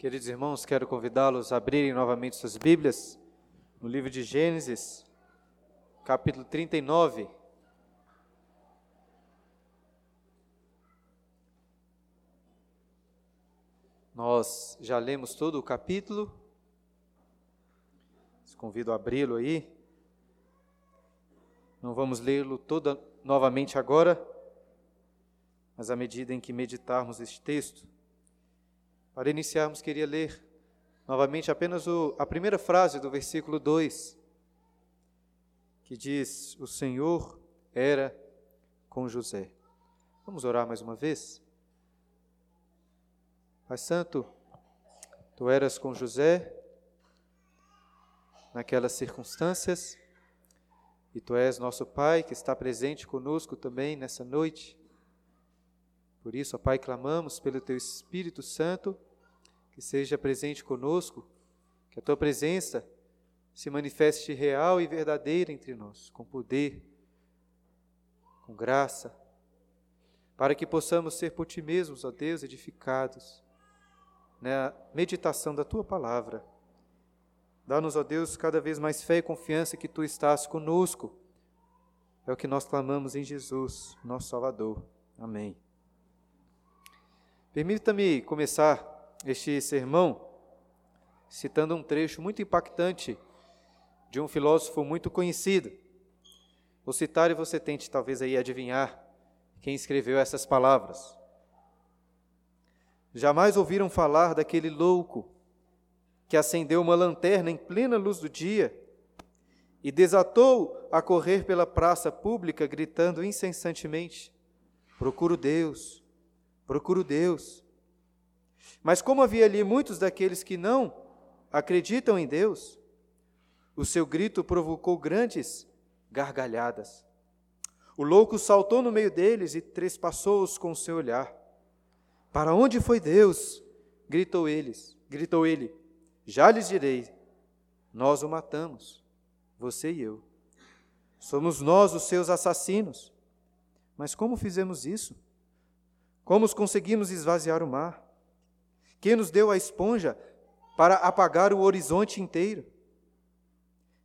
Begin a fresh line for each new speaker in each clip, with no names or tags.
Queridos irmãos, quero convidá-los a abrirem novamente suas Bíblias no livro de Gênesis, capítulo 39. Nós já lemos todo o capítulo. Os convido a abri-lo aí. Não vamos lê-lo todo novamente agora, mas à medida em que meditarmos este texto, para iniciarmos, queria ler novamente apenas o, a primeira frase do versículo 2, que diz: O Senhor era com José. Vamos orar mais uma vez? Pai Santo, tu eras com José naquelas circunstâncias, e tu és nosso Pai que está presente conosco também nessa noite. Por isso, ó Pai, clamamos pelo teu Espírito Santo que seja presente conosco, que a tua presença se manifeste real e verdadeira entre nós, com poder, com graça, para que possamos ser por ti mesmos, ó Deus, edificados na meditação da tua palavra. Dá-nos, ó Deus, cada vez mais fé e confiança que tu estás conosco. É o que nós clamamos em Jesus, nosso Salvador. Amém. Permita-me começar este sermão citando um trecho muito impactante de um filósofo muito conhecido. Vou citar e você tente talvez aí adivinhar quem escreveu essas palavras. Jamais ouviram falar daquele louco que acendeu uma lanterna em plena luz do dia e desatou a correr pela praça pública gritando incessantemente: Procuro Deus, procuro Deus. Mas como havia ali muitos daqueles que não acreditam em Deus, o seu grito provocou grandes gargalhadas. O louco saltou no meio deles e trespassou-os com o seu olhar. Para onde foi Deus? gritou eles, gritou ele. Já lhes direi, nós o matamos, você e eu. Somos nós os seus assassinos. Mas como fizemos isso? Como conseguimos esvaziar o mar? Quem nos deu a esponja para apagar o horizonte inteiro?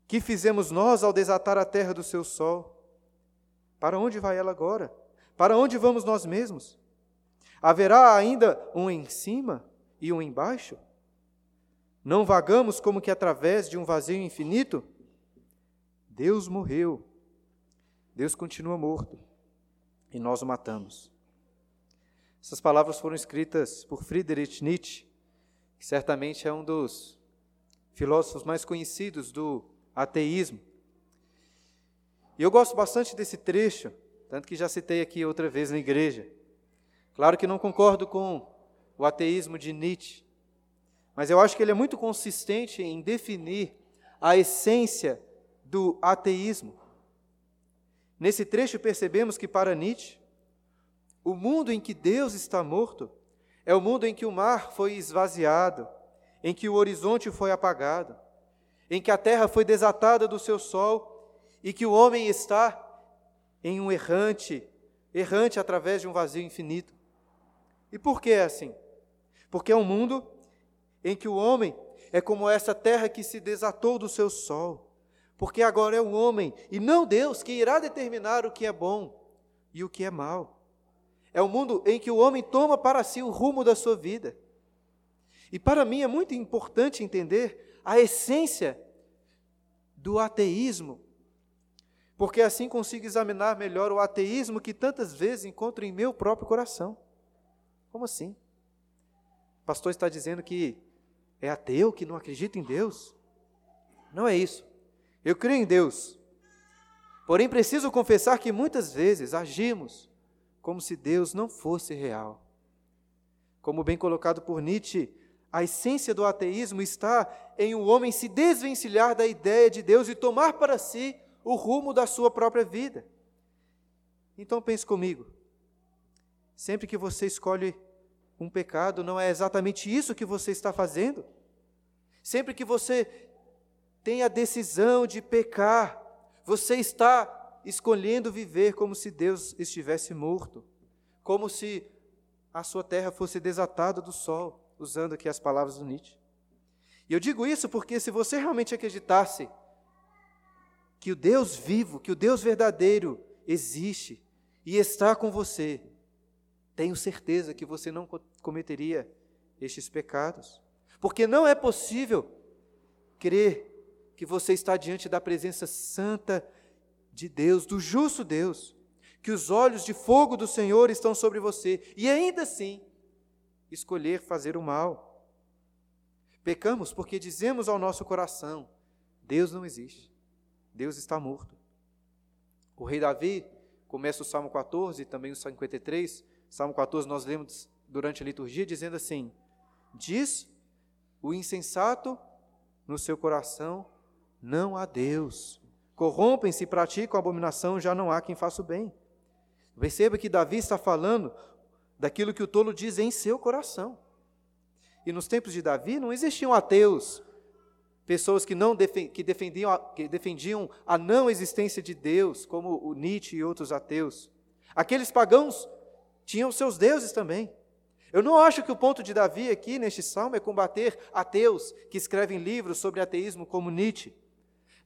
Que fizemos nós ao desatar a terra do seu sol? Para onde vai ela agora? Para onde vamos nós mesmos? Haverá ainda um em cima e um embaixo? Não vagamos como que através de um vazio infinito? Deus morreu. Deus continua morto. E nós o matamos. Essas palavras foram escritas por Friedrich Nietzsche, que certamente é um dos filósofos mais conhecidos do ateísmo. E eu gosto bastante desse trecho, tanto que já citei aqui outra vez na igreja. Claro que não concordo com o ateísmo de Nietzsche, mas eu acho que ele é muito consistente em definir a essência do ateísmo. Nesse trecho percebemos que para Nietzsche, o mundo em que Deus está morto é o mundo em que o mar foi esvaziado, em que o horizonte foi apagado, em que a terra foi desatada do seu sol e que o homem está em um errante, errante através de um vazio infinito. E por que é assim? Porque é um mundo em que o homem é como essa terra que se desatou do seu sol. Porque agora é o homem e não Deus que irá determinar o que é bom e o que é mal. É um mundo em que o homem toma para si o rumo da sua vida. E para mim é muito importante entender a essência do ateísmo, porque assim consigo examinar melhor o ateísmo que tantas vezes encontro em meu próprio coração. Como assim? O pastor está dizendo que é ateu, que não acredita em Deus? Não é isso. Eu creio em Deus. Porém, preciso confessar que muitas vezes agimos como se Deus não fosse real. Como bem colocado por Nietzsche, a essência do ateísmo está em o um homem se desvencilhar da ideia de Deus e tomar para si o rumo da sua própria vida. Então pense comigo. Sempre que você escolhe um pecado, não é exatamente isso que você está fazendo? Sempre que você tem a decisão de pecar, você está escolhendo viver como se Deus estivesse morto, como se a sua terra fosse desatada do sol, usando aqui as palavras do Nietzsche. E eu digo isso porque se você realmente acreditasse que o Deus vivo, que o Deus verdadeiro existe e está com você, tenho certeza que você não cometeria estes pecados. Porque não é possível crer que você está diante da presença santa de Deus, do justo Deus, que os olhos de fogo do Senhor estão sobre você e ainda assim escolher fazer o mal. Pecamos porque dizemos ao nosso coração: Deus não existe, Deus está morto. O rei Davi começa o Salmo 14 e também o 53. Salmo 14 nós lemos durante a liturgia dizendo assim: Diz o insensato no seu coração: Não há Deus. Corrompem-se e praticam abominação, já não há quem faça o bem. Perceba que Davi está falando daquilo que o tolo diz em seu coração. E nos tempos de Davi não existiam ateus, pessoas que não que defendiam, que defendiam a não existência de Deus, como o Nietzsche e outros ateus. Aqueles pagãos tinham seus deuses também. Eu não acho que o ponto de Davi aqui neste salmo é combater ateus que escrevem livros sobre ateísmo como Nietzsche.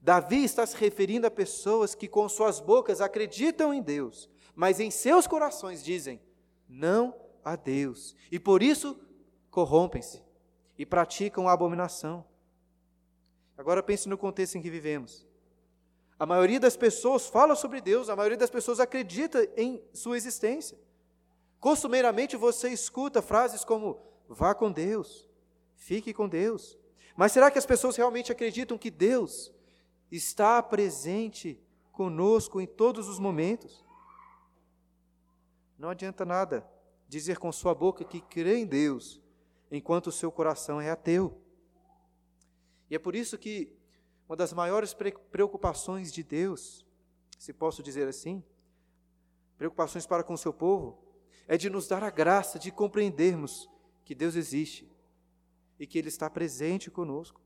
Davi está se referindo a pessoas que com suas bocas acreditam em Deus, mas em seus corações dizem: não a Deus. E por isso corrompem-se e praticam a abominação. Agora pense no contexto em que vivemos. A maioria das pessoas fala sobre Deus, a maioria das pessoas acredita em sua existência. Costumeiramente você escuta frases como: vá com Deus, fique com Deus. Mas será que as pessoas realmente acreditam que Deus está presente conosco em todos os momentos? Não adianta nada dizer com sua boca que crê em Deus, enquanto o seu coração é ateu. E é por isso que uma das maiores preocupações de Deus, se posso dizer assim, preocupações para com o seu povo, é de nos dar a graça de compreendermos que Deus existe e que Ele está presente conosco.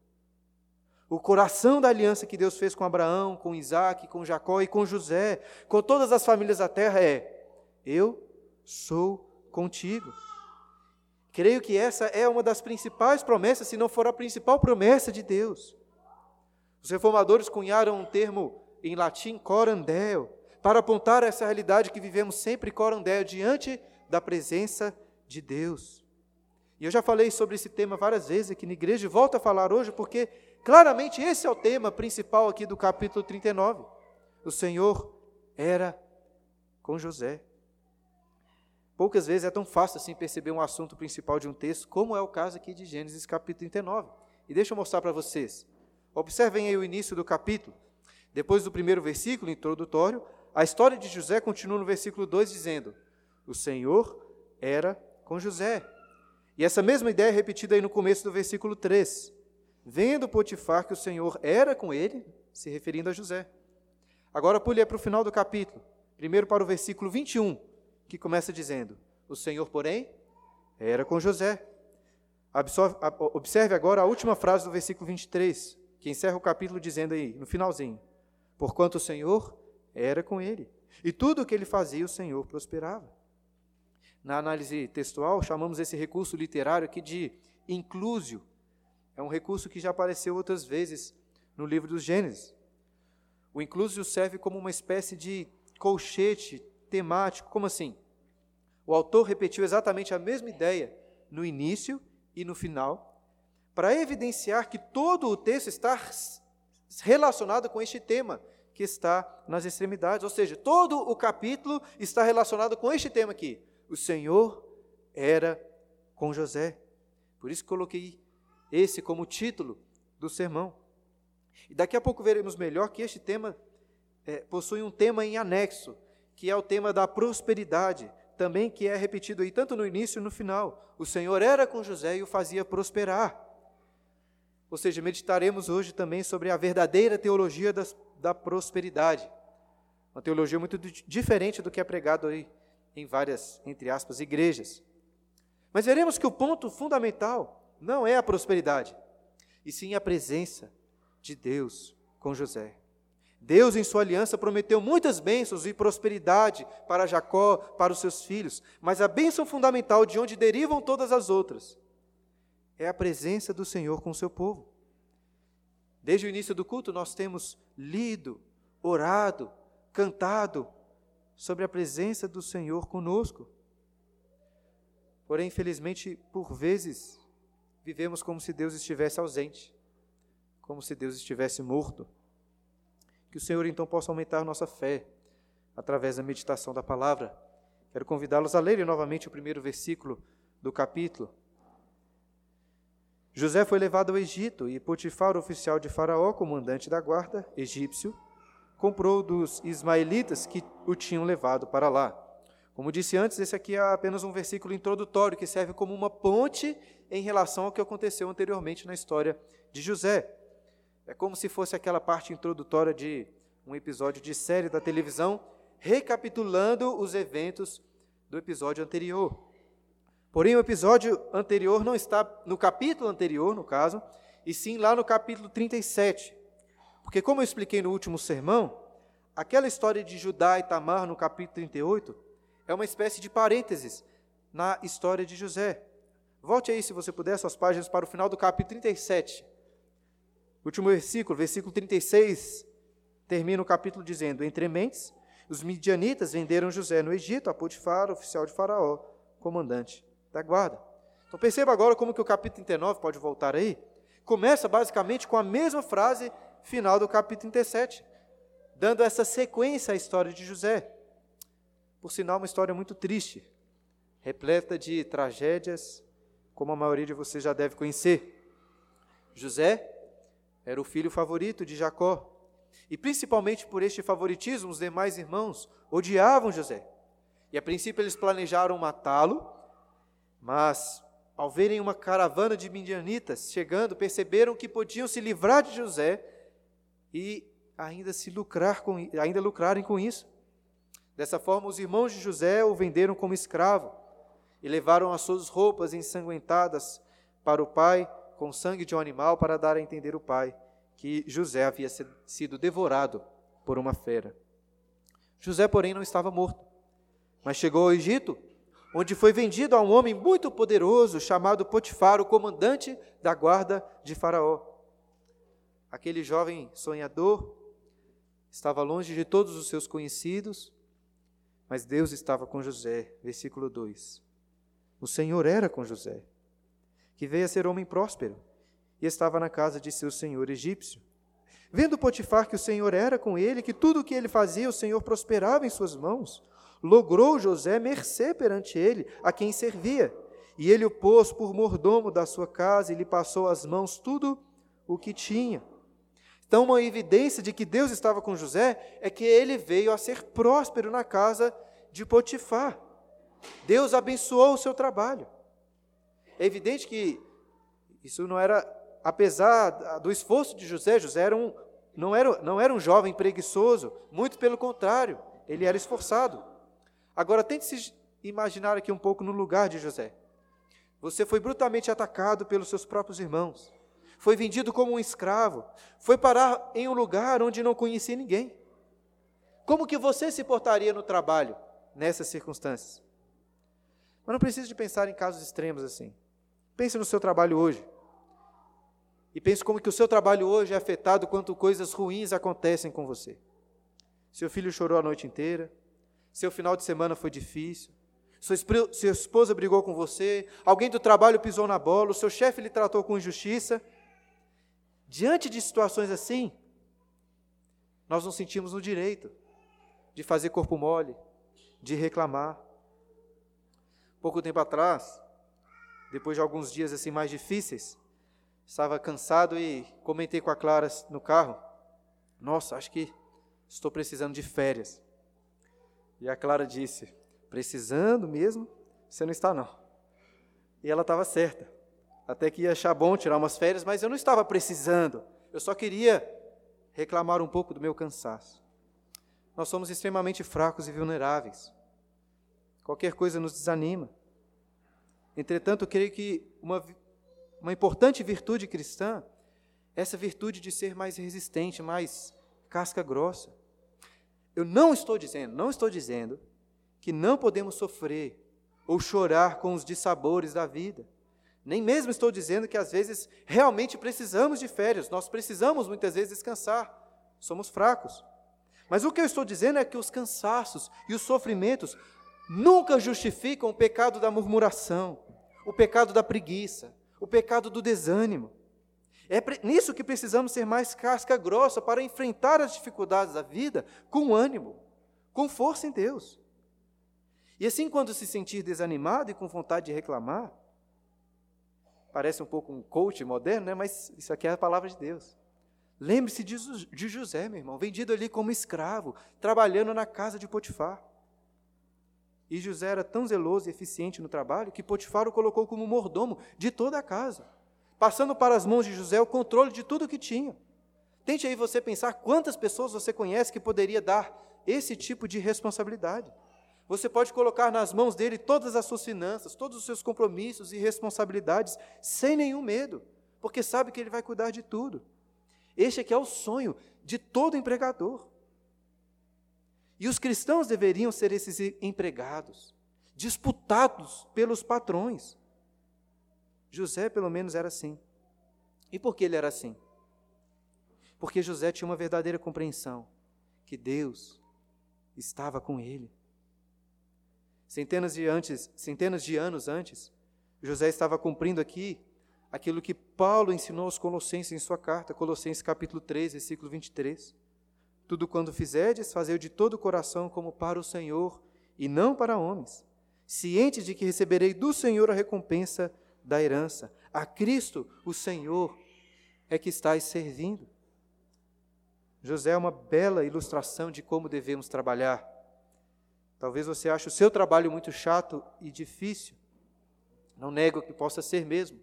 O coração da aliança que Deus fez com Abraão, com Isaac, com Jacó e com José, com todas as famílias da terra é: Eu sou contigo. Creio que essa é uma das principais promessas, se não for a principal promessa de Deus. Os reformadores cunharam um termo em latim, corandel, para apontar essa realidade que vivemos sempre corandel diante da presença de Deus. E eu já falei sobre esse tema várias vezes aqui na igreja e volto a falar hoje porque claramente esse é o tema principal aqui do capítulo 39. O Senhor era com José. Poucas vezes é tão fácil assim perceber um assunto principal de um texto, como é o caso aqui de Gênesis capítulo 39. E deixa eu mostrar para vocês. Observem aí o início do capítulo. Depois do primeiro versículo introdutório, a história de José continua no versículo 2 dizendo: o Senhor era com José. E essa mesma ideia é repetida aí no começo do versículo 3. Vendo Potifar que o Senhor era com ele, se referindo a José. Agora pule para o final do capítulo, primeiro para o versículo 21, que começa dizendo: O Senhor, porém, era com José. observe agora a última frase do versículo 23, que encerra o capítulo dizendo aí, no finalzinho: Porquanto o Senhor era com ele, e tudo o que ele fazia, o Senhor prosperava. Na análise textual, chamamos esse recurso literário aqui de inclusio. É um recurso que já apareceu outras vezes no livro dos Gênesis. O inclusio serve como uma espécie de colchete temático. Como assim? O autor repetiu exatamente a mesma ideia no início e no final, para evidenciar que todo o texto está relacionado com este tema que está nas extremidades. Ou seja, todo o capítulo está relacionado com este tema aqui o Senhor era com José. Por isso coloquei esse como título do sermão. E daqui a pouco veremos melhor que este tema é, possui um tema em anexo, que é o tema da prosperidade, também que é repetido aí tanto no início e no final. O Senhor era com José e o fazia prosperar. Ou seja, meditaremos hoje também sobre a verdadeira teologia das, da prosperidade. Uma teologia muito diferente do que é pregado aí em várias, entre aspas, igrejas. Mas veremos que o ponto fundamental não é a prosperidade, e sim a presença de Deus com José. Deus, em sua aliança, prometeu muitas bênçãos e prosperidade para Jacó, para os seus filhos, mas a bênção fundamental de onde derivam todas as outras é a presença do Senhor com o seu povo. Desde o início do culto, nós temos lido, orado, cantado sobre a presença do Senhor conosco. Porém, infelizmente, por vezes, vivemos como se Deus estivesse ausente, como se Deus estivesse morto. Que o Senhor então possa aumentar nossa fé através da meditação da palavra. Quero convidá-los a lerem novamente o primeiro versículo do capítulo. José foi levado ao Egito e Potifar, oficial de Faraó, comandante da guarda egípcio, comprou dos ismaelitas que o tinham levado para lá. Como disse antes, esse aqui é apenas um versículo introdutório que serve como uma ponte em relação ao que aconteceu anteriormente na história de José. É como se fosse aquela parte introdutória de um episódio de série da televisão, recapitulando os eventos do episódio anterior. Porém, o episódio anterior não está no capítulo anterior, no caso, e sim lá no capítulo 37. Porque, como eu expliquei no último sermão, aquela história de Judá e Tamar no capítulo 38 é uma espécie de parênteses na história de José. Volte aí, se você puder, suas páginas para o final do capítulo 37. Último versículo, versículo 36, termina o capítulo dizendo: Entre mentes, os midianitas venderam José no Egito a Potifar, oficial de Faraó, comandante da guarda. Então perceba agora como que o capítulo 39, pode voltar aí, começa basicamente com a mesma frase final do capítulo 37, dando essa sequência à história de José. Por sinal, uma história muito triste, repleta de tragédias, como a maioria de vocês já deve conhecer. José era o filho favorito de Jacó, e principalmente por este favoritismo, os demais irmãos odiavam José. E a princípio eles planejaram matá-lo, mas, ao verem uma caravana de midianitas chegando, perceberam que podiam se livrar de José e ainda se lucrar com, ainda lucrarem com isso. Dessa forma, os irmãos de José o venderam como escravo e levaram as suas roupas ensanguentadas para o pai com sangue de um animal para dar a entender o pai que José havia sido devorado por uma fera. José, porém, não estava morto, mas chegou ao Egito onde foi vendido a um homem muito poderoso chamado Potifar, o comandante da guarda de Faraó. Aquele jovem sonhador estava longe de todos os seus conhecidos, mas Deus estava com José. Versículo 2. O Senhor era com José, que veio a ser homem próspero e estava na casa de seu senhor egípcio. Vendo Potifar que o Senhor era com ele, que tudo o que ele fazia, o Senhor prosperava em suas mãos, logrou José mercê perante ele, a quem servia. E ele o pôs por mordomo da sua casa e lhe passou às mãos tudo o que tinha. Então, uma evidência de que Deus estava com José é que ele veio a ser próspero na casa de Potifar. Deus abençoou o seu trabalho. É evidente que isso não era, apesar do esforço de José, José era um, não, era, não era um jovem preguiçoso, muito pelo contrário, ele era esforçado. Agora, tente se imaginar aqui um pouco no lugar de José. Você foi brutalmente atacado pelos seus próprios irmãos, foi vendido como um escravo, foi parar em um lugar onde não conhecia ninguém. Como que você se portaria no trabalho nessas circunstâncias? Mas não precisa de pensar em casos extremos assim. Pense no seu trabalho hoje. E pense como que o seu trabalho hoje é afetado quando coisas ruins acontecem com você. Seu filho chorou a noite inteira, seu final de semana foi difícil, sua esposa brigou com você, alguém do trabalho pisou na bola, o seu chefe lhe tratou com injustiça. Diante de situações assim, nós nos sentimos no direito de fazer corpo mole, de reclamar. Pouco tempo atrás, depois de alguns dias assim mais difíceis, estava cansado e comentei com a Clara no carro: Nossa, acho que estou precisando de férias. E a Clara disse: Precisando mesmo? Você não está, não. E ela estava certa. Até que ia achar bom tirar umas férias, mas eu não estava precisando. Eu só queria reclamar um pouco do meu cansaço. Nós somos extremamente fracos e vulneráveis. Qualquer coisa nos desanima. Entretanto, creio que uma, uma importante virtude cristã é essa virtude de ser mais resistente, mais casca grossa. Eu não estou dizendo, não estou dizendo que não podemos sofrer ou chorar com os dissabores da vida. Nem mesmo estou dizendo que às vezes realmente precisamos de férias, nós precisamos muitas vezes descansar, somos fracos. Mas o que eu estou dizendo é que os cansaços e os sofrimentos nunca justificam o pecado da murmuração, o pecado da preguiça, o pecado do desânimo. É nisso que precisamos ser mais casca grossa para enfrentar as dificuldades da vida com ânimo, com força em Deus. E assim, quando se sentir desanimado e com vontade de reclamar, parece um pouco um coach moderno, né? mas isso aqui é a palavra de Deus. Lembre-se de José, meu irmão, vendido ali como escravo, trabalhando na casa de Potifar. E José era tão zeloso e eficiente no trabalho que Potifar o colocou como mordomo de toda a casa, passando para as mãos de José o controle de tudo o que tinha. Tente aí você pensar quantas pessoas você conhece que poderia dar esse tipo de responsabilidade. Você pode colocar nas mãos dele todas as suas finanças, todos os seus compromissos e responsabilidades, sem nenhum medo, porque sabe que ele vai cuidar de tudo. Este aqui é o sonho de todo empregador. E os cristãos deveriam ser esses empregados, disputados pelos patrões. José, pelo menos, era assim. E por que ele era assim? Porque José tinha uma verdadeira compreensão que Deus estava com ele. Centenas de, antes, centenas de anos antes, José estava cumprindo aqui aquilo que Paulo ensinou aos Colossenses em sua carta, Colossenses capítulo 3, versículo 23. Tudo quando fizerdes, fazei de todo o coração como para o Senhor e não para homens, cientes de que receberei do Senhor a recompensa da herança. A Cristo, o Senhor, é que estáis servindo. José é uma bela ilustração de como devemos trabalhar. Talvez você ache o seu trabalho muito chato e difícil. Não nego que possa ser mesmo.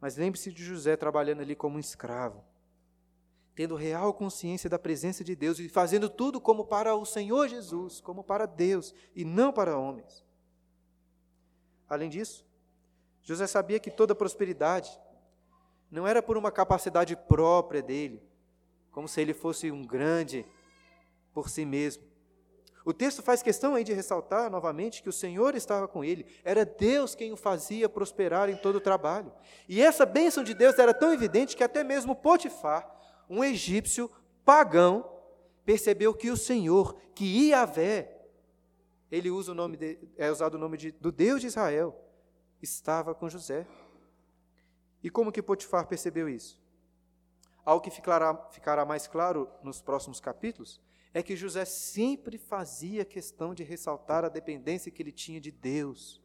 Mas lembre-se de José trabalhando ali como um escravo, tendo real consciência da presença de Deus e fazendo tudo como para o Senhor Jesus, como para Deus e não para homens. Além disso, José sabia que toda prosperidade não era por uma capacidade própria dele, como se ele fosse um grande por si mesmo, o texto faz questão aí de ressaltar novamente que o Senhor estava com ele, era Deus quem o fazia prosperar em todo o trabalho. E essa bênção de Deus era tão evidente que até mesmo Potifar, um egípcio pagão, percebeu que o Senhor, que Iavé, ele usa o nome de, é usado o nome de, do Deus de Israel, estava com José. E como que Potifar percebeu isso? Algo que ficará, ficará mais claro nos próximos capítulos é que José sempre fazia questão de ressaltar a dependência que ele tinha de Deus.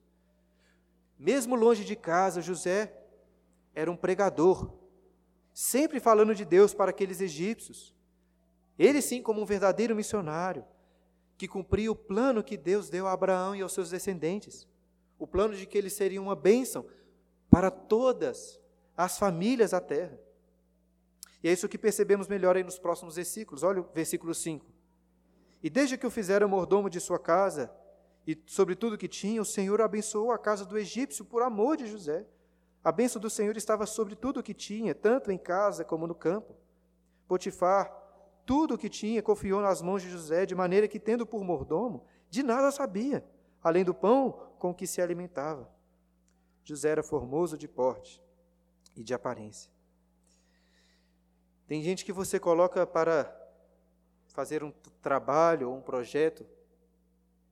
Mesmo longe de casa, José era um pregador, sempre falando de Deus para aqueles egípcios. Ele, sim, como um verdadeiro missionário, que cumpria o plano que Deus deu a Abraão e aos seus descendentes o plano de que ele seria uma bênção para todas as famílias da terra. E é isso que percebemos melhor aí nos próximos versículos. Olha o versículo 5. E desde que o fizeram mordomo de sua casa, e sobre tudo que tinha, o Senhor abençoou a casa do egípcio por amor de José. A bênção do Senhor estava sobre tudo o que tinha, tanto em casa como no campo. Potifar, tudo o que tinha, confiou nas mãos de José, de maneira que, tendo por mordomo, de nada sabia, além do pão com que se alimentava. José era formoso de porte e de aparência. Tem gente que você coloca para fazer um trabalho ou um projeto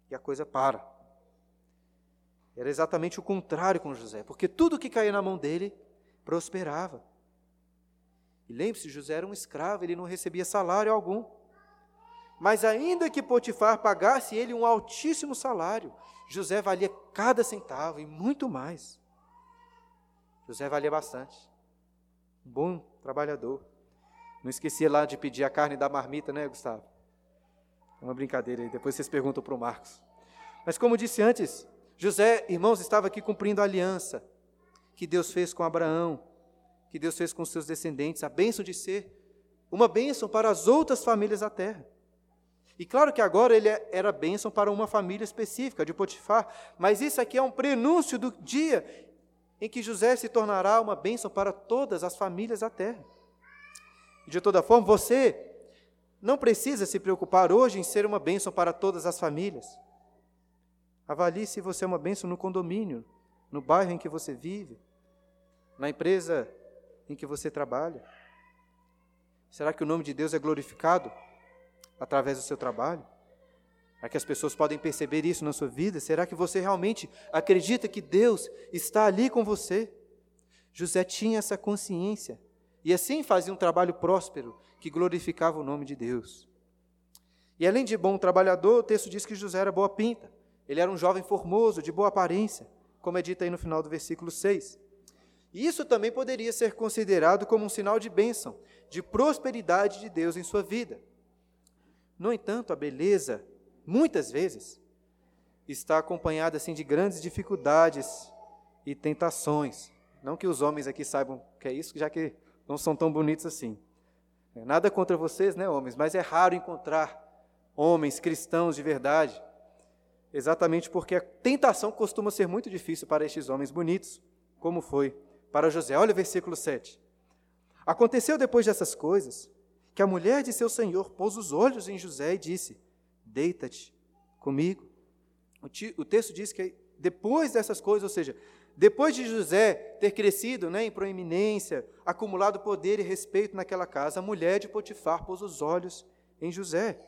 e a coisa para. Era exatamente o contrário com José, porque tudo que caía na mão dele prosperava. E lembre-se, José era um escravo, ele não recebia salário algum. Mas ainda que Potifar pagasse ele um altíssimo salário, José valia cada centavo e muito mais. José valia bastante. Um bom trabalhador. Não esquecia lá de pedir a carne da marmita, né, Gustavo? É uma brincadeira aí, depois vocês perguntam para o Marcos. Mas como disse antes, José, irmãos, estava aqui cumprindo a aliança que Deus fez com Abraão, que Deus fez com seus descendentes, a bênção de ser uma bênção para as outras famílias da terra. E claro que agora ele é, era bênção para uma família específica, de Potifar, mas isso aqui é um prenúncio do dia em que José se tornará uma bênção para todas as famílias da terra. De toda forma, você não precisa se preocupar hoje em ser uma bênção para todas as famílias. Avalie se você é uma bênção no condomínio, no bairro em que você vive, na empresa em que você trabalha? Será que o nome de Deus é glorificado através do seu trabalho? Será que as pessoas podem perceber isso na sua vida? Será que você realmente acredita que Deus está ali com você? José tinha essa consciência e assim fazia um trabalho próspero que glorificava o nome de Deus. E além de bom trabalhador, o texto diz que José era boa pinta. Ele era um jovem formoso, de boa aparência, como é dito aí no final do versículo 6. E isso também poderia ser considerado como um sinal de bênção, de prosperidade de Deus em sua vida. No entanto, a beleza, muitas vezes, está acompanhada assim de grandes dificuldades e tentações. Não que os homens aqui saibam que é isso, já que não são tão bonitos assim. Nada contra vocês, né, homens, mas é raro encontrar homens cristãos de verdade, exatamente porque a tentação costuma ser muito difícil para estes homens bonitos, como foi para José. Olha o versículo 7. Aconteceu depois dessas coisas que a mulher de seu senhor pôs os olhos em José e disse: Deita-te comigo. O, texto diz que depois dessas coisas, ou seja, depois de José ter crescido né, em proeminência, acumulado poder e respeito naquela casa, a mulher de Potifar pôs os olhos em José.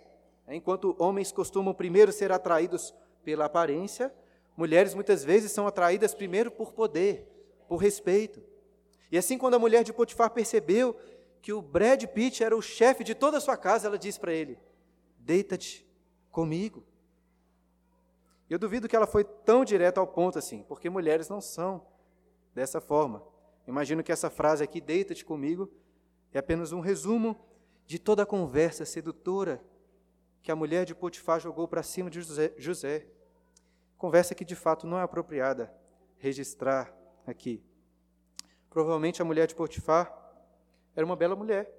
Enquanto homens costumam primeiro ser atraídos pela aparência, mulheres muitas vezes são atraídas primeiro por poder, por respeito. E assim, quando a mulher de Potifar percebeu que o Brad Pitt era o chefe de toda a sua casa, ela disse para ele: Deita-te comigo. Eu duvido que ela foi tão direta ao ponto assim, porque mulheres não são dessa forma. Imagino que essa frase aqui, deita-te comigo, é apenas um resumo de toda a conversa sedutora que a mulher de Potifar jogou para cima de José. Conversa que de fato não é apropriada registrar aqui. Provavelmente a mulher de Potifar era uma bela mulher.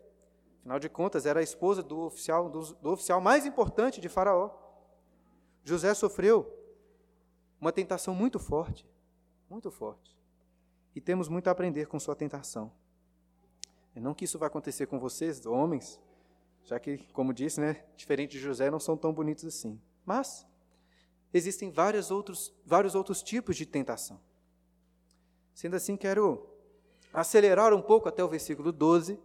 Afinal de contas, era a esposa do oficial, do, do oficial mais importante de Faraó. José sofreu uma tentação muito forte, muito forte. E temos muito a aprender com sua tentação. E não que isso vai acontecer com vocês, homens, já que, como disse, né, diferente de José, não são tão bonitos assim. Mas existem vários outros, vários outros tipos de tentação. Sendo assim, quero acelerar um pouco até o versículo 12,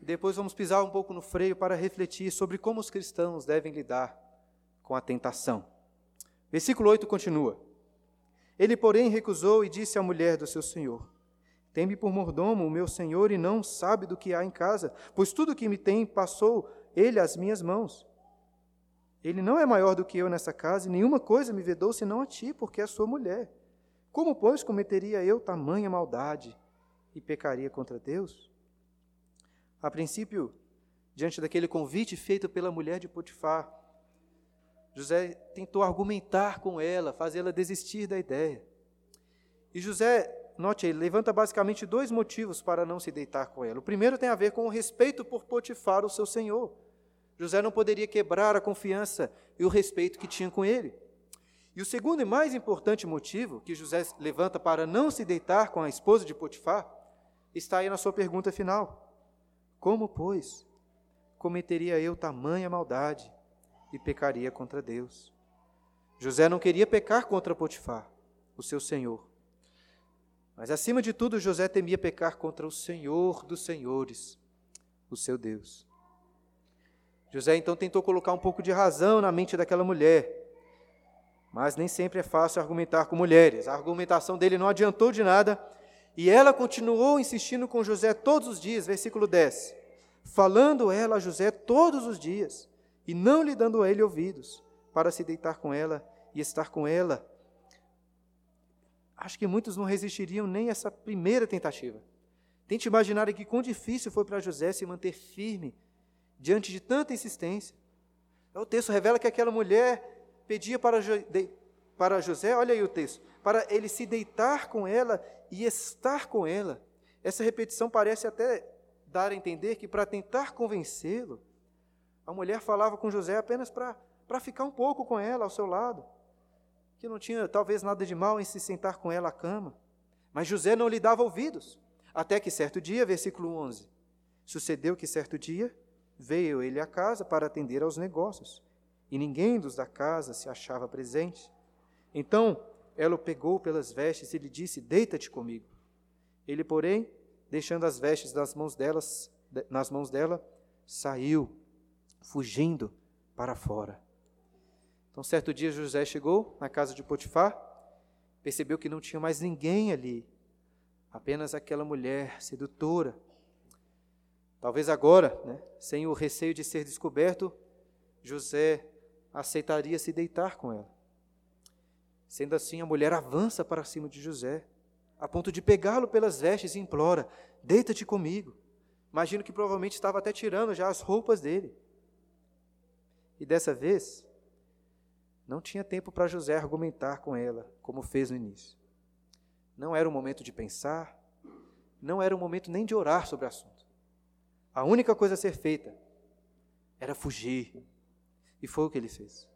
e depois vamos pisar um pouco no freio para refletir sobre como os cristãos devem lidar com a tentação. Versículo 8 continua: Ele, porém, recusou e disse à mulher do seu senhor: tem-me por mordomo o meu senhor e não sabe do que há em casa, pois tudo o que me tem passou ele às minhas mãos. Ele não é maior do que eu nessa casa, e nenhuma coisa me vedou senão a ti, porque é sua mulher. Como, pois, cometeria eu tamanha maldade e pecaria contra Deus? A princípio, diante daquele convite feito pela mulher de Potifar, José tentou argumentar com ela, fazê-la desistir da ideia. E José note aí, levanta basicamente dois motivos para não se deitar com ela. O primeiro tem a ver com o respeito por Potifar, o seu senhor. José não poderia quebrar a confiança e o respeito que tinha com ele. E o segundo e mais importante motivo que José levanta para não se deitar com a esposa de Potifar está aí na sua pergunta final: Como, pois, cometeria eu tamanha maldade e pecaria contra Deus? José não queria pecar contra Potifar, o seu senhor. Mas acima de tudo, José temia pecar contra o Senhor dos Senhores, o seu Deus. José então tentou colocar um pouco de razão na mente daquela mulher. Mas nem sempre é fácil argumentar com mulheres. A argumentação dele não adiantou de nada e ela continuou insistindo com José todos os dias, versículo 10. Falando ela a José todos os dias e não lhe dando a ele ouvidos, para se deitar com ela e estar com ela acho que muitos não resistiriam nem essa primeira tentativa. Tente imaginar aqui quão difícil foi para José se manter firme diante de tanta insistência. O texto revela que aquela mulher pedia para, para José, olha aí o texto, para ele se deitar com ela e estar com ela. Essa repetição parece até dar a entender que para tentar convencê-lo, a mulher falava com José apenas para, ficar um pouco com ela ao seu lado que não tinha talvez nada de mal em se sentar com ela à cama. Mas José não lhe dava ouvidos, até que certo dia, versículo 11, sucedeu que certo dia veio ele à casa para atender aos negócios, e ninguém dos da casa se achava presente. Então ela o pegou pelas vestes e lhe disse: Deita-te comigo. Ele, porém, deixando as vestes nas mãos, delas, nas mãos dela, saiu, fugindo para fora. Então, certo dia, José chegou na casa de Potifar, percebeu que não tinha mais ninguém ali, apenas aquela mulher sedutora. Talvez agora, né, sem o receio de ser descoberto, José aceitaria se deitar com ela. Sendo assim, a mulher avança para cima de José, a ponto de pegá-lo pelas vestes e implora: Deita-te comigo. Imagino que provavelmente estava até tirando já as roupas dele. E dessa vez, não tinha tempo para José argumentar com ela, como fez no início. Não era o momento de pensar, não era o momento nem de orar sobre o assunto. A única coisa a ser feita era fugir. E foi o que ele fez.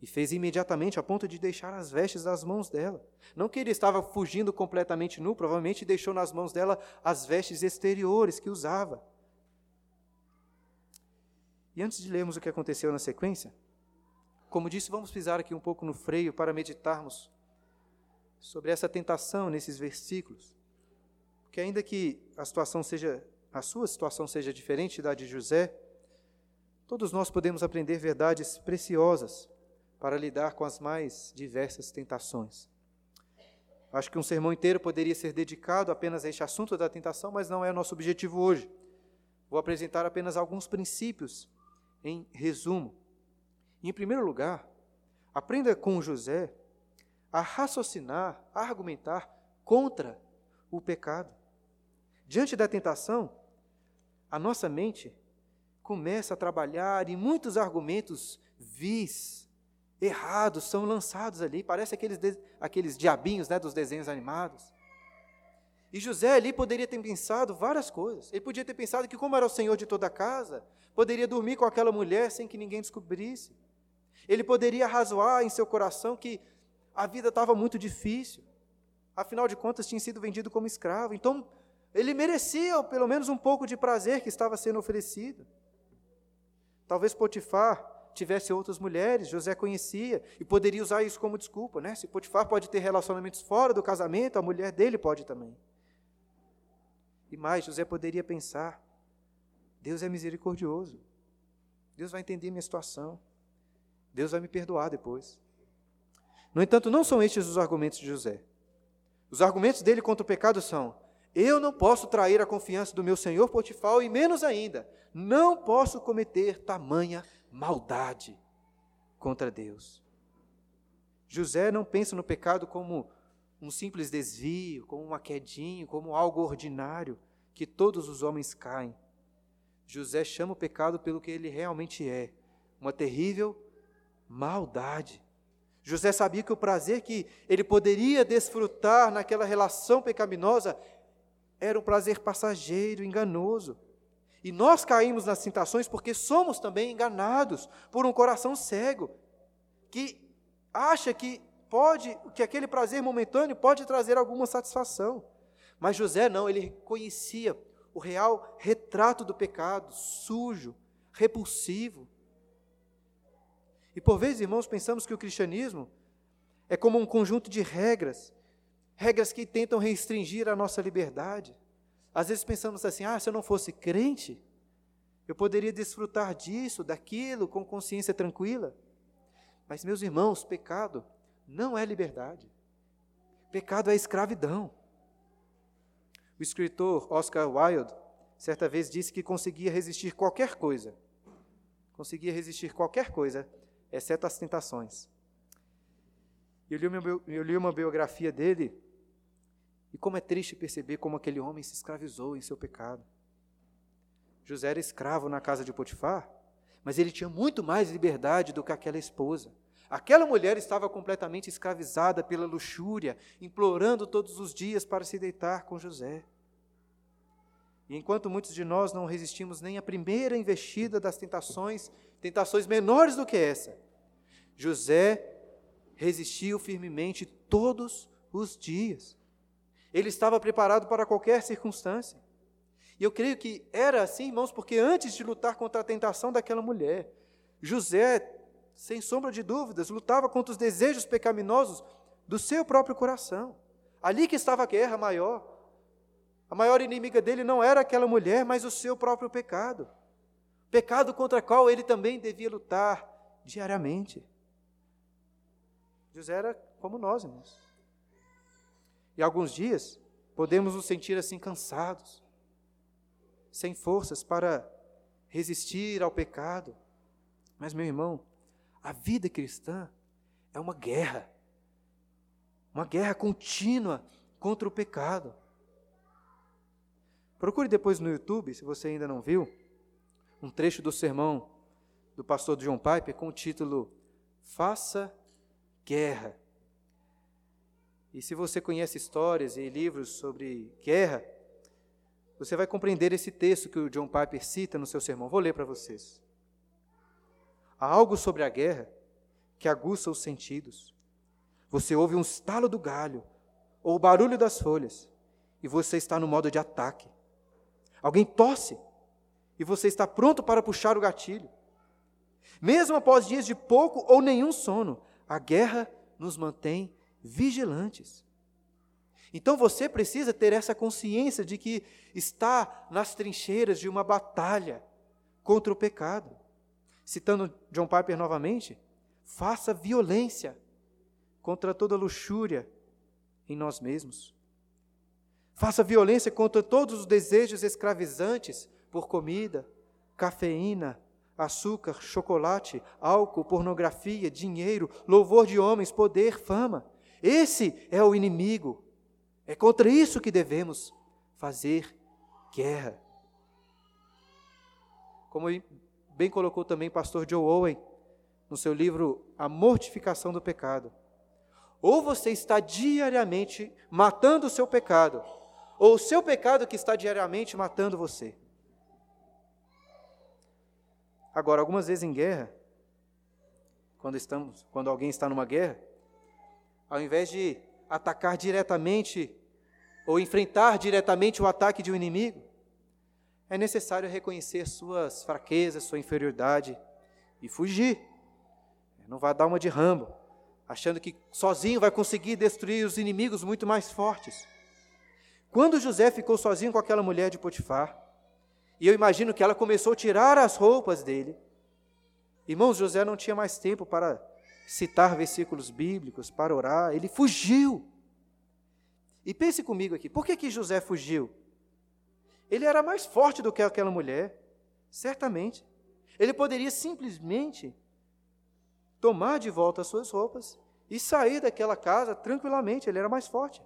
E fez imediatamente a ponto de deixar as vestes nas mãos dela. Não que ele estava fugindo completamente nu, provavelmente deixou nas mãos dela as vestes exteriores que usava. E antes de lermos o que aconteceu na sequência, como disse, vamos pisar aqui um pouco no freio para meditarmos sobre essa tentação nesses versículos. Porque ainda que a situação seja a sua situação seja diferente da de José, todos nós podemos aprender verdades preciosas para lidar com as mais diversas tentações. Acho que um sermão inteiro poderia ser dedicado apenas a este assunto da tentação, mas não é o nosso objetivo hoje. Vou apresentar apenas alguns princípios em resumo. Em primeiro lugar, aprenda com José a raciocinar, a argumentar contra o pecado. Diante da tentação, a nossa mente começa a trabalhar e muitos argumentos vis errados são lançados ali. Parece aqueles, aqueles diabinhos né, dos desenhos animados. E José ali poderia ter pensado várias coisas. Ele podia ter pensado que, como era o senhor de toda a casa, poderia dormir com aquela mulher sem que ninguém descobrisse. Ele poderia razoar em seu coração que a vida estava muito difícil. Afinal de contas, tinha sido vendido como escravo. Então, ele merecia pelo menos um pouco de prazer que estava sendo oferecido. Talvez Potifar tivesse outras mulheres, José conhecia e poderia usar isso como desculpa, né? Se Potifar pode ter relacionamentos fora do casamento, a mulher dele pode também. E mais, José poderia pensar: Deus é misericordioso. Deus vai entender minha situação. Deus vai me perdoar depois. No entanto, não são estes os argumentos de José. Os argumentos dele contra o pecado são: eu não posso trair a confiança do meu senhor Potifar e menos ainda, não posso cometer tamanha maldade contra Deus. José não pensa no pecado como um simples desvio, como uma quedinha, como algo ordinário que todos os homens caem. José chama o pecado pelo que ele realmente é, uma terrível maldade. José sabia que o prazer que ele poderia desfrutar naquela relação pecaminosa era um prazer passageiro, enganoso. E nós caímos nas tentações porque somos também enganados por um coração cego, que acha que pode, que aquele prazer momentâneo pode trazer alguma satisfação. Mas José não, ele conhecia o real retrato do pecado, sujo, repulsivo. E por vezes, irmãos, pensamos que o cristianismo é como um conjunto de regras, regras que tentam restringir a nossa liberdade. Às vezes pensamos assim: ah, se eu não fosse crente, eu poderia desfrutar disso, daquilo, com consciência tranquila. Mas, meus irmãos, pecado não é liberdade. Pecado é escravidão. O escritor Oscar Wilde, certa vez, disse que conseguia resistir qualquer coisa. Conseguia resistir qualquer coisa, exceto as tentações. Eu li, uma, eu li uma biografia dele e como é triste perceber como aquele homem se escravizou em seu pecado. José era escravo na casa de Potifar, mas ele tinha muito mais liberdade do que aquela esposa. Aquela mulher estava completamente escravizada pela luxúria, implorando todos os dias para se deitar com José. E enquanto muitos de nós não resistimos nem à primeira investida das tentações, tentações menores do que essa, José resistiu firmemente todos os dias. Ele estava preparado para qualquer circunstância. E eu creio que era assim, irmãos, porque antes de lutar contra a tentação daquela mulher, José, sem sombra de dúvidas, lutava contra os desejos pecaminosos do seu próprio coração. Ali que estava a guerra maior. A maior inimiga dele não era aquela mulher, mas o seu próprio pecado. Pecado contra o qual ele também devia lutar diariamente. José era como nós, irmãos. E alguns dias podemos nos sentir assim cansados, sem forças para resistir ao pecado. Mas, meu irmão, a vida cristã é uma guerra, uma guerra contínua contra o pecado. Procure depois no YouTube, se você ainda não viu, um trecho do sermão do pastor John Piper com o título Faça Guerra. E se você conhece histórias e livros sobre guerra, você vai compreender esse texto que o John Piper cita no seu sermão. Vou ler para vocês. Há algo sobre a guerra que aguça os sentidos. Você ouve um estalo do galho ou o barulho das folhas e você está no modo de ataque. Alguém tosse e você está pronto para puxar o gatilho. Mesmo após dias de pouco ou nenhum sono, a guerra nos mantém vigilantes. Então você precisa ter essa consciência de que está nas trincheiras de uma batalha contra o pecado. Citando John Piper novamente, faça violência contra toda luxúria em nós mesmos. Faça violência contra todos os desejos escravizantes por comida, cafeína, açúcar, chocolate, álcool, pornografia, dinheiro, louvor de homens, poder, fama. Esse é o inimigo. É contra isso que devemos fazer guerra. Como bem colocou também pastor Joe Owen no seu livro A Mortificação do Pecado. Ou você está diariamente matando o seu pecado, ou o seu pecado que está diariamente matando você. Agora, algumas vezes em guerra, quando estamos, quando alguém está numa guerra, ao invés de atacar diretamente ou enfrentar diretamente o ataque de um inimigo, é necessário reconhecer suas fraquezas, sua inferioridade e fugir. Não vai dar uma de rambo, achando que sozinho vai conseguir destruir os inimigos muito mais fortes. Quando José ficou sozinho com aquela mulher de Potifar, e eu imagino que ela começou a tirar as roupas dele, irmãos, José não tinha mais tempo para citar versículos bíblicos, para orar, ele fugiu. E pense comigo aqui, por que, que José fugiu? Ele era mais forte do que aquela mulher, certamente. Ele poderia simplesmente tomar de volta as suas roupas e sair daquela casa tranquilamente, ele era mais forte.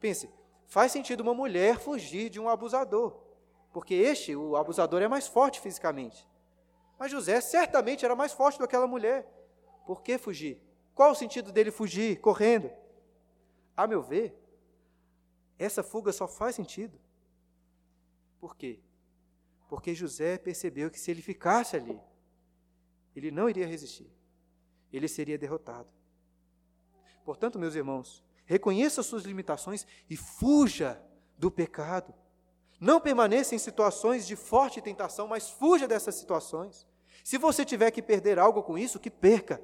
Pense, faz sentido uma mulher fugir de um abusador, porque este, o abusador, é mais forte fisicamente. Mas José certamente era mais forte do que aquela mulher. Por que fugir? Qual o sentido dele fugir, correndo? A meu ver, essa fuga só faz sentido. Por quê? Porque José percebeu que se ele ficasse ali, ele não iria resistir. Ele seria derrotado. Portanto, meus irmãos, reconheça suas limitações e fuja do pecado. Não permaneça em situações de forte tentação, mas fuja dessas situações. Se você tiver que perder algo com isso, que perca.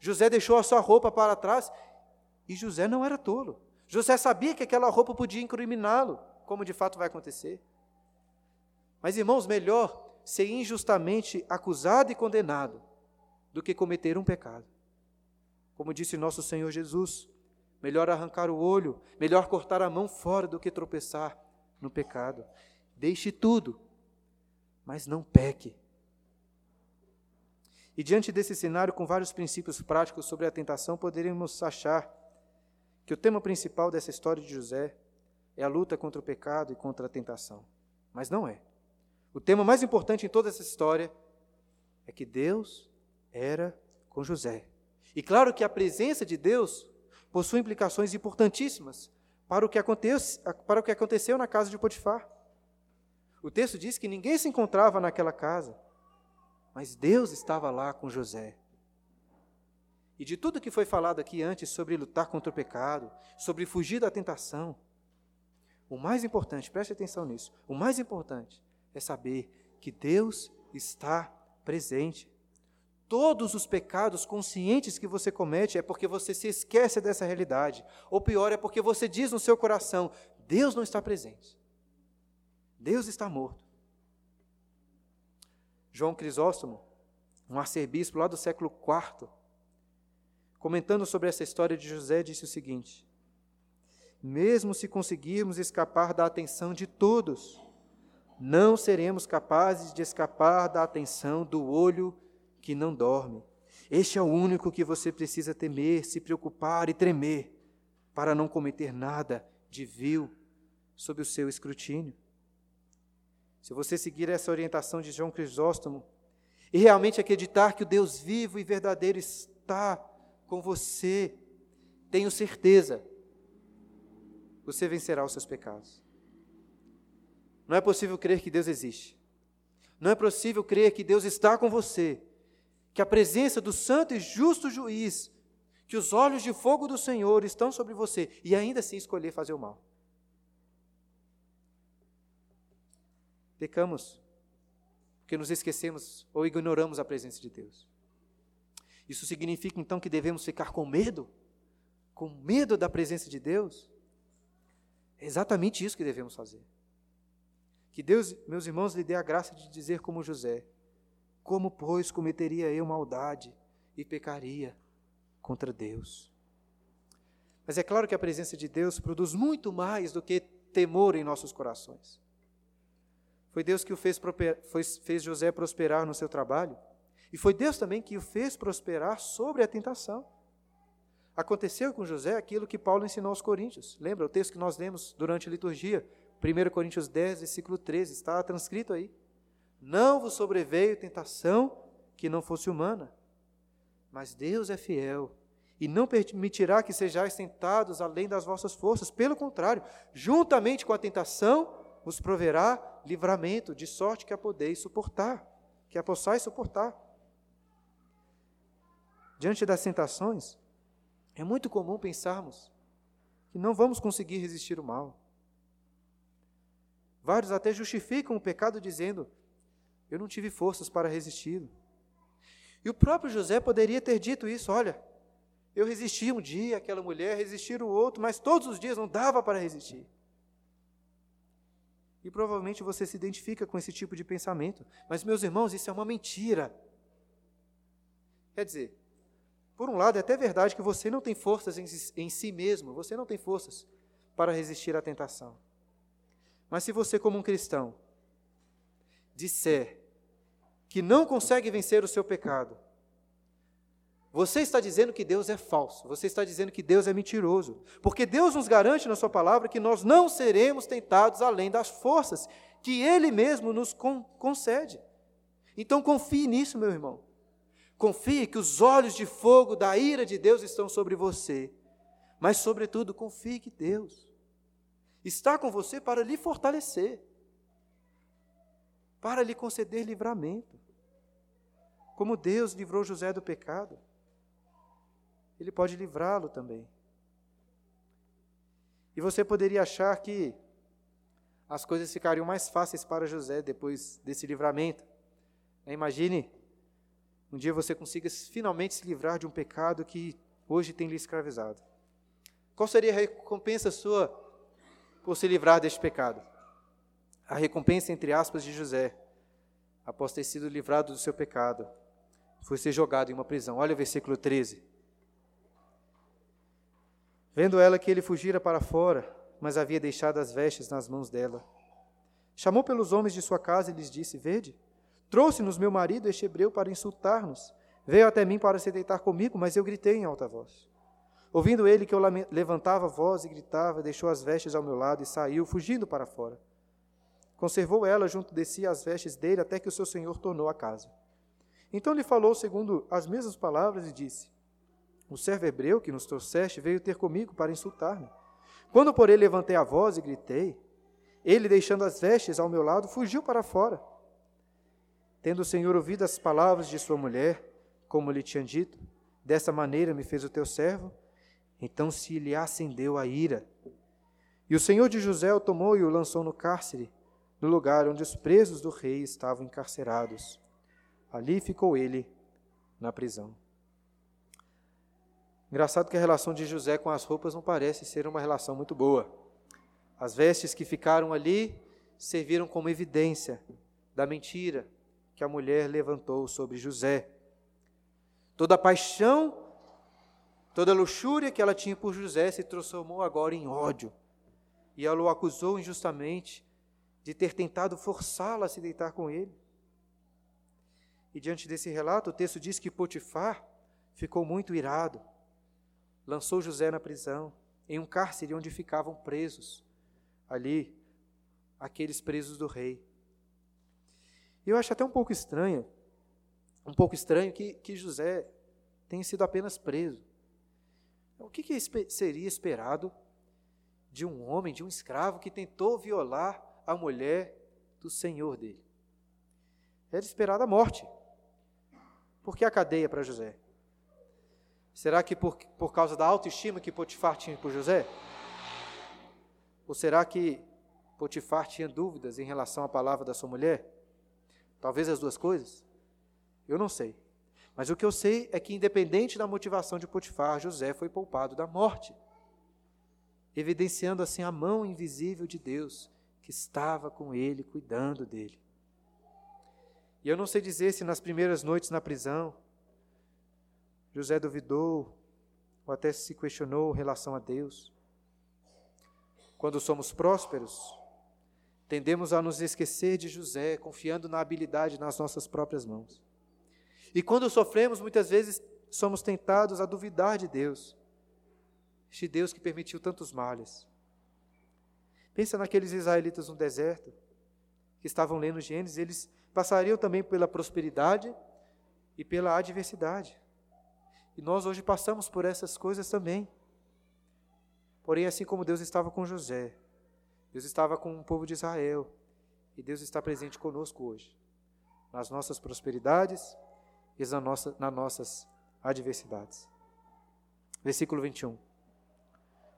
José deixou a sua roupa para trás e José não era tolo. José sabia que aquela roupa podia incriminá-lo, como de fato vai acontecer. Mas, irmãos, melhor ser injustamente acusado e condenado do que cometer um pecado. Como disse nosso Senhor Jesus, melhor arrancar o olho, melhor cortar a mão fora do que tropeçar no pecado. Deixe tudo, mas não peque. E diante desse cenário, com vários princípios práticos sobre a tentação, poderíamos achar que o tema principal dessa história de José é a luta contra o pecado e contra a tentação. Mas não é. O tema mais importante em toda essa história é que Deus era com José. E claro que a presença de Deus possui implicações importantíssimas para o que, aconteceu, para o que aconteceu na casa de Potifar. O texto diz que ninguém se encontrava naquela casa, mas Deus estava lá com José. E de tudo que foi falado aqui antes sobre lutar contra o pecado, sobre fugir da tentação, o mais importante, preste atenção nisso, o mais importante é saber que Deus está presente. todos os pecados conscientes que você comete é porque você se esquece dessa realidade. Ou pior, é porque você diz no seu coração: Deus não está presente. Deus está morto. João Crisóstomo, um arcebispo lá do século IV, comentando sobre essa história de José, disse o seguinte: Mesmo se conseguirmos escapar da atenção de todos, não seremos capazes de escapar da atenção do olho que não dorme. Este é o único que você precisa temer, se preocupar e tremer, para não cometer nada de vil sob o seu escrutínio. Se você seguir essa orientação de João Crisóstomo e realmente acreditar que o Deus vivo e verdadeiro está com você, tenho certeza, você vencerá os seus pecados. Não é possível crer que Deus existe. Não é possível crer que Deus está com você que a presença do santo e justo juiz, que os olhos de fogo do Senhor estão sobre você e ainda assim escolher fazer o mal. Pecamos porque nos esquecemos ou ignoramos a presença de Deus. Isso significa então que devemos ficar com medo? Com medo da presença de Deus? É exatamente isso que devemos fazer. Que Deus, meus irmãos, lhe dê a graça de dizer como José: como, pois, cometeria eu maldade e pecaria contra Deus? Mas é claro que a presença de Deus produz muito mais do que temor em nossos corações. Foi Deus que o fez, fez José prosperar no seu trabalho, e foi Deus também que o fez prosperar sobre a tentação. Aconteceu com José aquilo que Paulo ensinou aos Coríntios. Lembra o texto que nós lemos durante a liturgia? 1 Coríntios 10, versículo 13, está transcrito aí. Não vos sobreveio tentação que não fosse humana, mas Deus é fiel e não permitirá que sejais tentados além das vossas forças. Pelo contrário, juntamente com a tentação, vos proverá livramento, de sorte que a podeis suportar, que a possais suportar. Diante das tentações, é muito comum pensarmos que não vamos conseguir resistir o mal. Vários até justificam o pecado dizendo: eu não tive forças para resisti-lo. E o próprio José poderia ter dito isso: olha, eu resisti um dia aquela mulher, resisti o outro, mas todos os dias não dava para resistir. E provavelmente você se identifica com esse tipo de pensamento. Mas, meus irmãos, isso é uma mentira. Quer dizer, por um lado, é até verdade que você não tem forças em si mesmo, você não tem forças para resistir à tentação. Mas se você, como um cristão, disser que não consegue vencer o seu pecado, você está dizendo que Deus é falso, você está dizendo que Deus é mentiroso, porque Deus nos garante na Sua palavra que nós não seremos tentados além das forças que Ele mesmo nos con concede. Então confie nisso, meu irmão. Confie que os olhos de fogo da ira de Deus estão sobre você, mas, sobretudo, confie que Deus está com você para lhe fortalecer para lhe conceder livramento. Como Deus livrou José do pecado, Ele pode livrá-lo também. E você poderia achar que as coisas ficariam mais fáceis para José depois desse livramento. Imagine um dia você consiga finalmente se livrar de um pecado que hoje tem lhe escravizado. Qual seria a recompensa sua por se livrar deste pecado? a recompensa, entre aspas, de José, após ter sido livrado do seu pecado, foi ser jogado em uma prisão. Olha o versículo 13. Vendo ela que ele fugira para fora, mas havia deixado as vestes nas mãos dela, chamou pelos homens de sua casa e lhes disse: Vede, trouxe-nos meu marido, este hebreu, para insultar-nos. Veio até mim para se deitar comigo, mas eu gritei em alta voz. Ouvindo ele que eu levantava a voz e gritava, deixou as vestes ao meu lado e saiu, fugindo para fora. Conservou ela junto de si as vestes dele até que o seu senhor tornou a casa. Então lhe falou segundo as mesmas palavras e disse: O servo hebreu que nos trouxeste veio ter comigo para insultar-me. Quando, porém, levantei a voz e gritei, ele, deixando as vestes ao meu lado, fugiu para fora. Tendo o Senhor ouvido as palavras de sua mulher, como lhe tinha dito, dessa maneira me fez o teu servo, então se lhe acendeu a ira. E o Senhor de José o tomou e o lançou no cárcere, no lugar onde os presos do rei estavam encarcerados. Ali ficou ele na prisão. Engraçado que a relação de José com as roupas não parece ser uma relação muito boa. As vestes que ficaram ali serviram como evidência da mentira que a mulher levantou sobre José. Toda a paixão, toda a luxúria que ela tinha por José se transformou agora em ódio. E ela o acusou injustamente de ter tentado forçá-la a se deitar com ele. E diante desse relato, o texto diz que Potifar ficou muito irado, lançou José na prisão, em um cárcere onde ficavam presos, ali, aqueles presos do rei. E eu acho até um pouco estranho, um pouco estranho que, que José tenha sido apenas preso. O que, que seria esperado de um homem, de um escravo que tentou violar a mulher do senhor dele? Era esperada a morte. Por que a cadeia para José? Será que por, por causa da autoestima que Potifar tinha por José? Ou será que Potifar tinha dúvidas em relação à palavra da sua mulher? Talvez as duas coisas? Eu não sei. Mas o que eu sei é que, independente da motivação de Potifar, José foi poupado da morte, evidenciando assim a mão invisível de Deus que estava com ele, cuidando dele. E eu não sei dizer se nas primeiras noites na prisão, José duvidou ou até se questionou em relação a Deus. Quando somos prósperos, tendemos a nos esquecer de José, confiando na habilidade nas nossas próprias mãos. E quando sofremos, muitas vezes somos tentados a duvidar de Deus, este Deus que permitiu tantos males. Pensa naqueles israelitas no deserto, que estavam lendo Gênesis, eles passariam também pela prosperidade e pela adversidade. E nós hoje passamos por essas coisas também. Porém, assim como Deus estava com José, Deus estava com o povo de Israel, e Deus está presente conosco hoje, nas nossas prosperidades e nas, nossa, nas nossas adversidades. Versículo 21.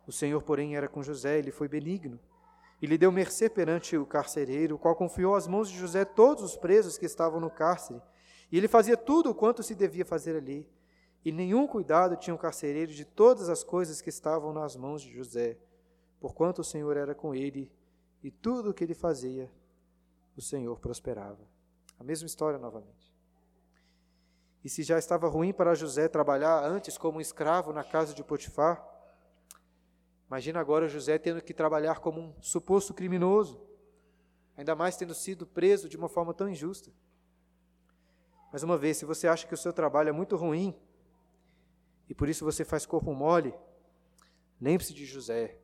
O Senhor, porém, era com José, ele foi benigno e lhe deu mercê perante o carcereiro, o qual confiou às mãos de José todos os presos que estavam no cárcere. E ele fazia tudo o quanto se devia fazer ali. E nenhum cuidado tinha o carcereiro de todas as coisas que estavam nas mãos de José, porquanto o Senhor era com ele, e tudo o que ele fazia, o Senhor prosperava. A mesma história novamente. E se já estava ruim para José trabalhar antes como escravo na casa de Potifar, Imagina agora José tendo que trabalhar como um suposto criminoso, ainda mais tendo sido preso de uma forma tão injusta. Mais uma vez, se você acha que o seu trabalho é muito ruim e por isso você faz corpo mole, lembre-se de José.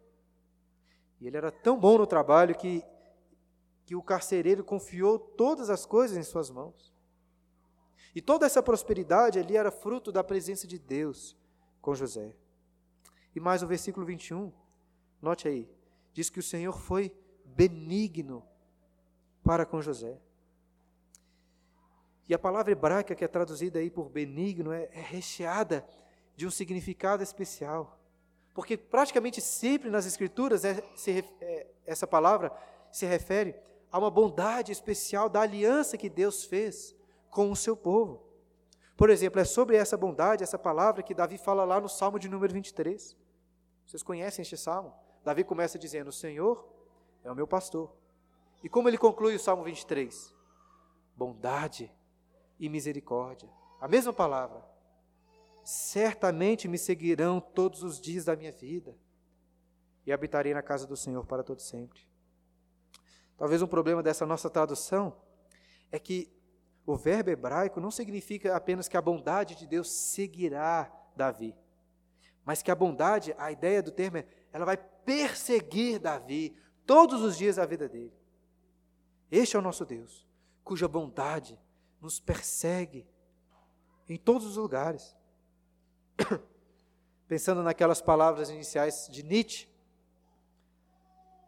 E ele era tão bom no trabalho que, que o carcereiro confiou todas as coisas em suas mãos. E toda essa prosperidade ali era fruto da presença de Deus com José. E mais o versículo 21, note aí, diz que o Senhor foi benigno para com José. E a palavra hebraica que é traduzida aí por benigno é, é recheada de um significado especial. Porque praticamente sempre nas Escrituras é, se, é, essa palavra se refere a uma bondade especial da aliança que Deus fez com o seu povo. Por exemplo, é sobre essa bondade, essa palavra que Davi fala lá no Salmo de número 23. Vocês conhecem este salmo? Davi começa dizendo: O Senhor é o meu pastor. E como ele conclui o Salmo 23? Bondade e misericórdia. A mesma palavra. Certamente me seguirão todos os dias da minha vida e habitarei na casa do Senhor para todo sempre. Talvez um problema dessa nossa tradução é que o verbo hebraico não significa apenas que a bondade de Deus seguirá Davi. Mas que a bondade, a ideia do termo é, ela vai perseguir Davi todos os dias da vida dele. Este é o nosso Deus, cuja bondade nos persegue em todos os lugares. Pensando naquelas palavras iniciais de Nietzsche,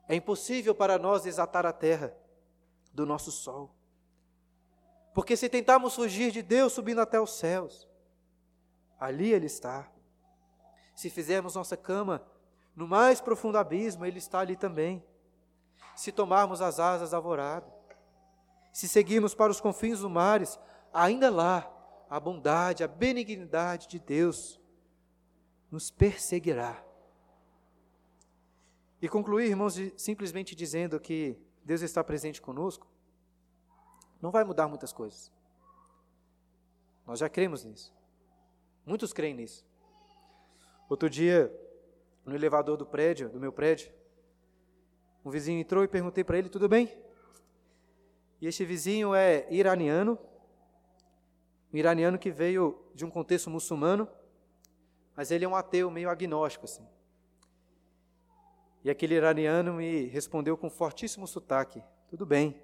é impossível para nós desatar a terra do nosso sol. Porque se tentarmos fugir de Deus subindo até os céus, ali Ele está. Se fizermos nossa cama no mais profundo abismo, Ele está ali também. Se tomarmos as asas da alvorada, se seguirmos para os confins dos mares, ainda lá a bondade, a benignidade de Deus nos perseguirá. E concluir, irmãos, simplesmente dizendo que Deus está presente conosco, não vai mudar muitas coisas. Nós já cremos nisso. Muitos creem nisso. Outro dia, no elevador do prédio, do meu prédio, um vizinho entrou e perguntei para ele: tudo bem? E este vizinho é iraniano, um iraniano que veio de um contexto muçulmano, mas ele é um ateu meio agnóstico assim. E aquele iraniano me respondeu com fortíssimo sotaque: tudo bem,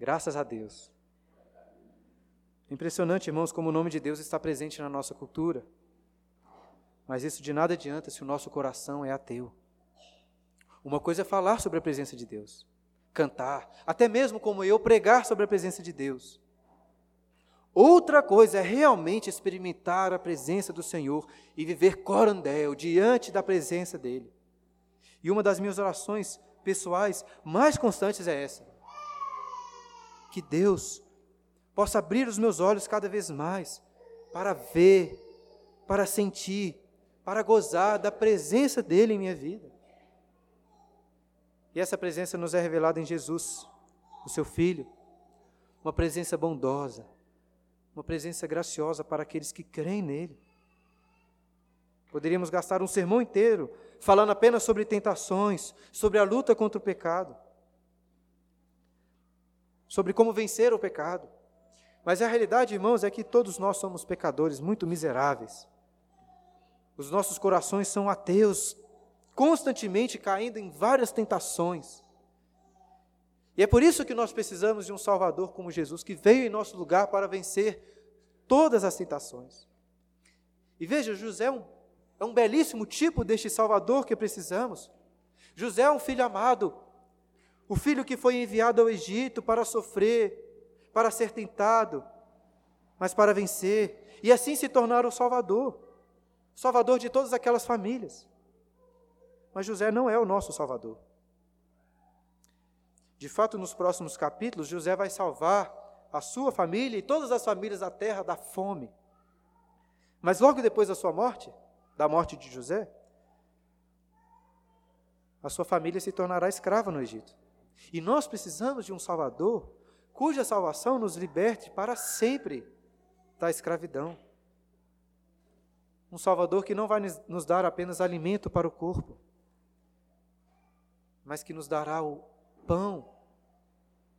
graças a Deus. Impressionante, irmãos, como o nome de Deus está presente na nossa cultura. Mas isso de nada adianta se o nosso coração é ateu. Uma coisa é falar sobre a presença de Deus, cantar, até mesmo como eu pregar sobre a presença de Deus. Outra coisa é realmente experimentar a presença do Senhor e viver corandel diante da presença dele. E uma das minhas orações pessoais mais constantes é essa: que Deus possa abrir os meus olhos cada vez mais para ver, para sentir, para gozar da presença dele em minha vida. E essa presença nos é revelada em Jesus, o seu Filho, uma presença bondosa, uma presença graciosa para aqueles que creem nele. Poderíamos gastar um sermão inteiro falando apenas sobre tentações, sobre a luta contra o pecado, sobre como vencer o pecado. Mas a realidade, irmãos, é que todos nós somos pecadores muito miseráveis. Os nossos corações são ateus, constantemente caindo em várias tentações. E é por isso que nós precisamos de um Salvador como Jesus, que veio em nosso lugar para vencer todas as tentações. E veja, José é um, é um belíssimo tipo deste Salvador que precisamos. José é um filho amado, o filho que foi enviado ao Egito para sofrer, para ser tentado, mas para vencer, e assim se tornar o Salvador, Salvador de todas aquelas famílias. Mas José não é o nosso Salvador. De fato, nos próximos capítulos, José vai salvar a sua família e todas as famílias da terra da fome. Mas logo depois da sua morte, da morte de José, a sua família se tornará escrava no Egito. E nós precisamos de um Salvador cuja salvação nos liberte para sempre da escravidão. Um Salvador que não vai nos dar apenas alimento para o corpo, mas que nos dará o pão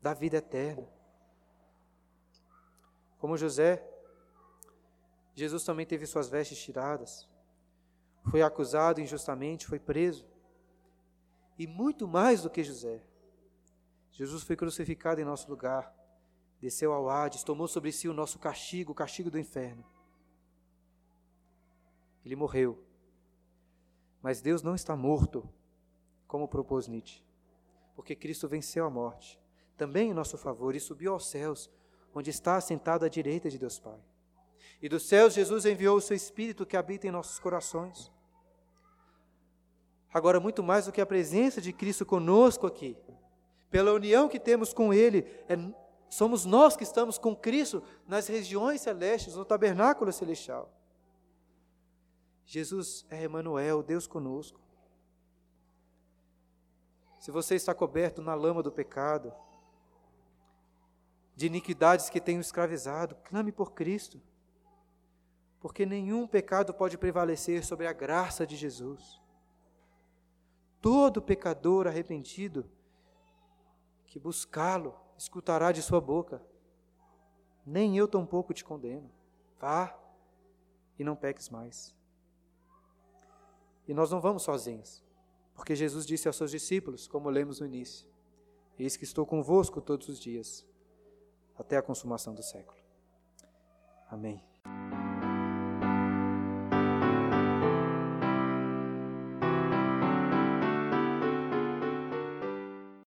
da vida eterna. Como José, Jesus também teve suas vestes tiradas, foi acusado injustamente, foi preso. E muito mais do que José, Jesus foi crucificado em nosso lugar, desceu ao Hades, tomou sobre si o nosso castigo, o castigo do inferno. Ele morreu. Mas Deus não está morto, como propôs Nietzsche, porque Cristo venceu a morte, também em nosso favor, e subiu aos céus, onde está assentado à direita de Deus Pai. E dos céus Jesus enviou o seu Espírito que habita em nossos corações. Agora, muito mais do que a presença de Cristo conosco aqui, pela união que temos com Ele, é, somos nós que estamos com Cristo nas regiões celestes, no tabernáculo celestial. Jesus é Emmanuel, Deus conosco. Se você está coberto na lama do pecado, de iniquidades que tenham escravizado, clame por Cristo, porque nenhum pecado pode prevalecer sobre a graça de Jesus. Todo pecador arrependido que buscá-lo escutará de sua boca: Nem eu tampouco te condeno. Vá e não peques mais. E nós não vamos sozinhos, porque Jesus disse aos seus discípulos, como lemos no início: Eis que estou convosco todos os dias, até a consumação do século. Amém.